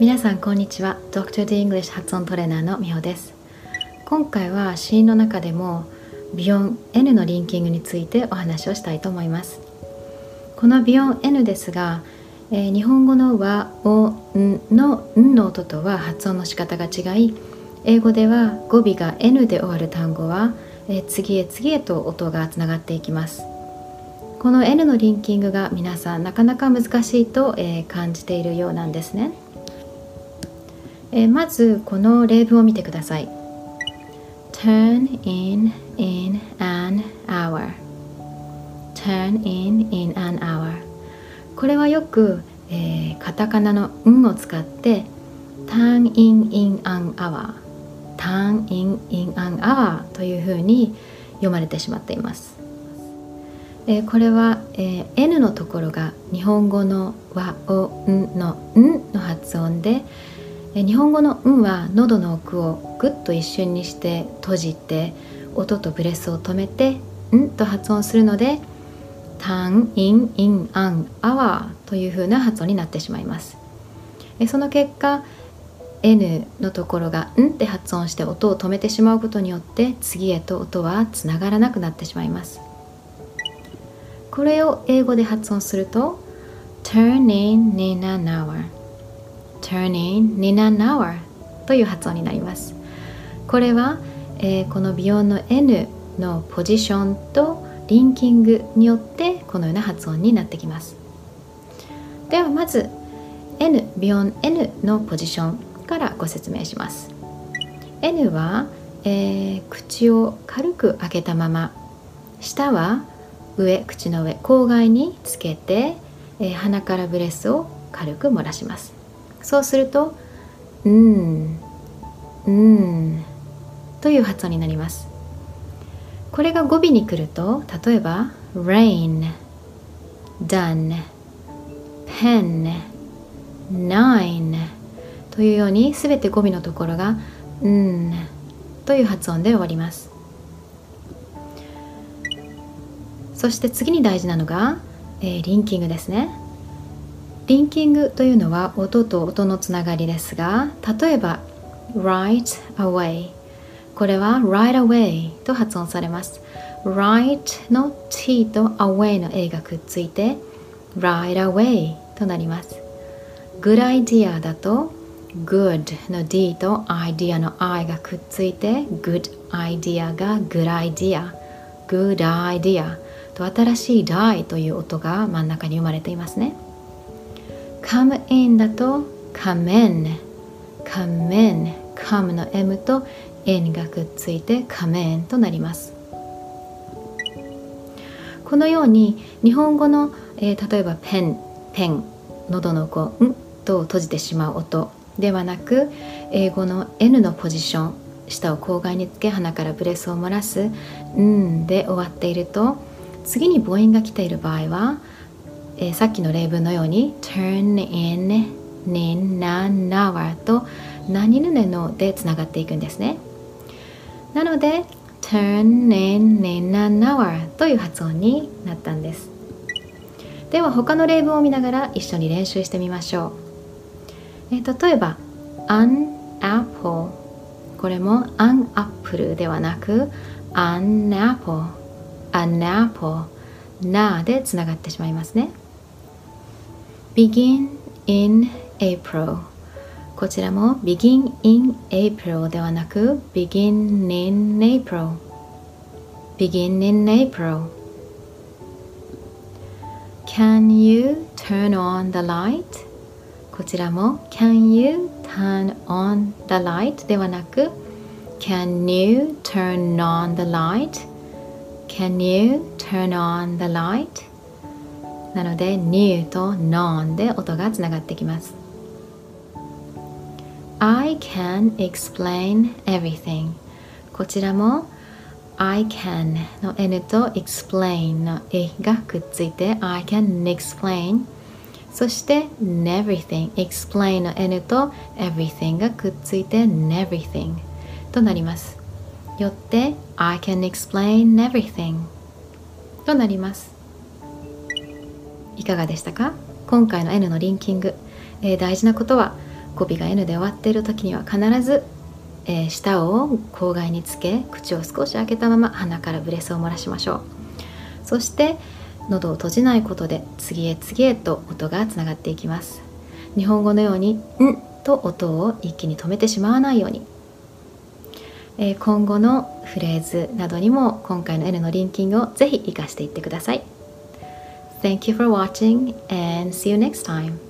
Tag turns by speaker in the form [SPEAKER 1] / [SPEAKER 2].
[SPEAKER 1] 皆さんこんにちは。Dr. D English 発音トレーナーのみほです。今回はシーンの中でもビヨン N のリンキングについてお話をしたいと思います。このビヨン N ですが、えー、日本語の和、お、んのんの音とは発音の仕方が違い英語では語尾が N で終わる単語は、えー、次へ次へと音がつながっていきます。この N のリンキングが皆さんなかなか難しいと、えー、感じているようなんですね。えー、まずこの例文を見てください。Turn in in an hour. Turn in in an hour. これはよく、えー、カタカナの「ん」を使って turn in in an hour. Turn in in an hour というふうに読まれてしまっています、えー、これは、えー、N のところが日本語の「和」「お」「ん」の「ん」の発音で「日本語の「ん」は喉の奥をぐっと一瞬にして閉じて音とブレスを止めて「ん」と発音するので「タン・イン・イン・アン・アワー」というふうな発音になってしまいます。その結果 N のところが「ん」って発音して音を止めてしまうことによって次へと音はつながらなくなってしまいます。これを英語で発音すると Turn in in an hour turning in an hour という発音になります。これは、えー、この美容の N のポジションとリンキングによってこのような発音になってきます。ではまず N ビヨン N のポジションからご説明します。N は、えー、口を軽く開けたまま。下は上口の上口外につけて、えー、鼻からブレスを軽く漏らします。そうすると「うん」「うん」という発音になります。これが語尾に来ると例えば「rain」「done」「pen」「nine」というようにすべて語尾のところが「うん」という発音で終わります。そして次に大事なのが、えー、リンキングですね。リンキングというのは音と音のつながりですが例えば right away これは right away と発音されます right の t と away の a がくっついて right away となります good idea だと good の d と idea の i がくっついて good idea が good idea good idea と新しい die という音が真ん中に生まれていますね come in だと come in come in come の m と n がくっついて come in となります。このように日本語の、えー、例えばペンペン喉のこう「ん」と閉じてしまう音ではなく英語の N のポジション舌を口外につけ鼻からブレスを漏らす「ん」で終わっていると次に母音が来ている場合は「えー、さっきの例文のように turn in nin nan hour と何々のでつながっていくんですね。なので turn in nin n, hour という発音になったんです。では他の例文を見ながら一緒に練習してみましょう、えー、例えば an apple これも an apple ではなく an apple an apple なでつながってしまいますね。begin in April こちらも begin in April ではなく begin in April begin in April Can you turn on the light? こちらも Can you turn on the light? ではなく Can you turn on the light? Can you turn on the light? なので new と non で音がつながってきます I can explain everything こちらも I can の N と explain の E がくっついて I can explain そして everything explain の N と everything がくっついて everything となりますよって I can explain everything となりますいかがでしたか？今回の N のリンキング、えー、大事なことは語尾が N で終わっている時には必ず、えー、舌を口外につけ口を少し開けたまま鼻からブレスを漏らしましょう。そして喉を閉じないことで次へ次へと音がつながっていきます。日本語のように「ん」と音を一気に止めてしまわないように、えー、今後のフレーズなどにも今回の N のリンキングをぜひ活かしていってください。Thank you for watching and see you next time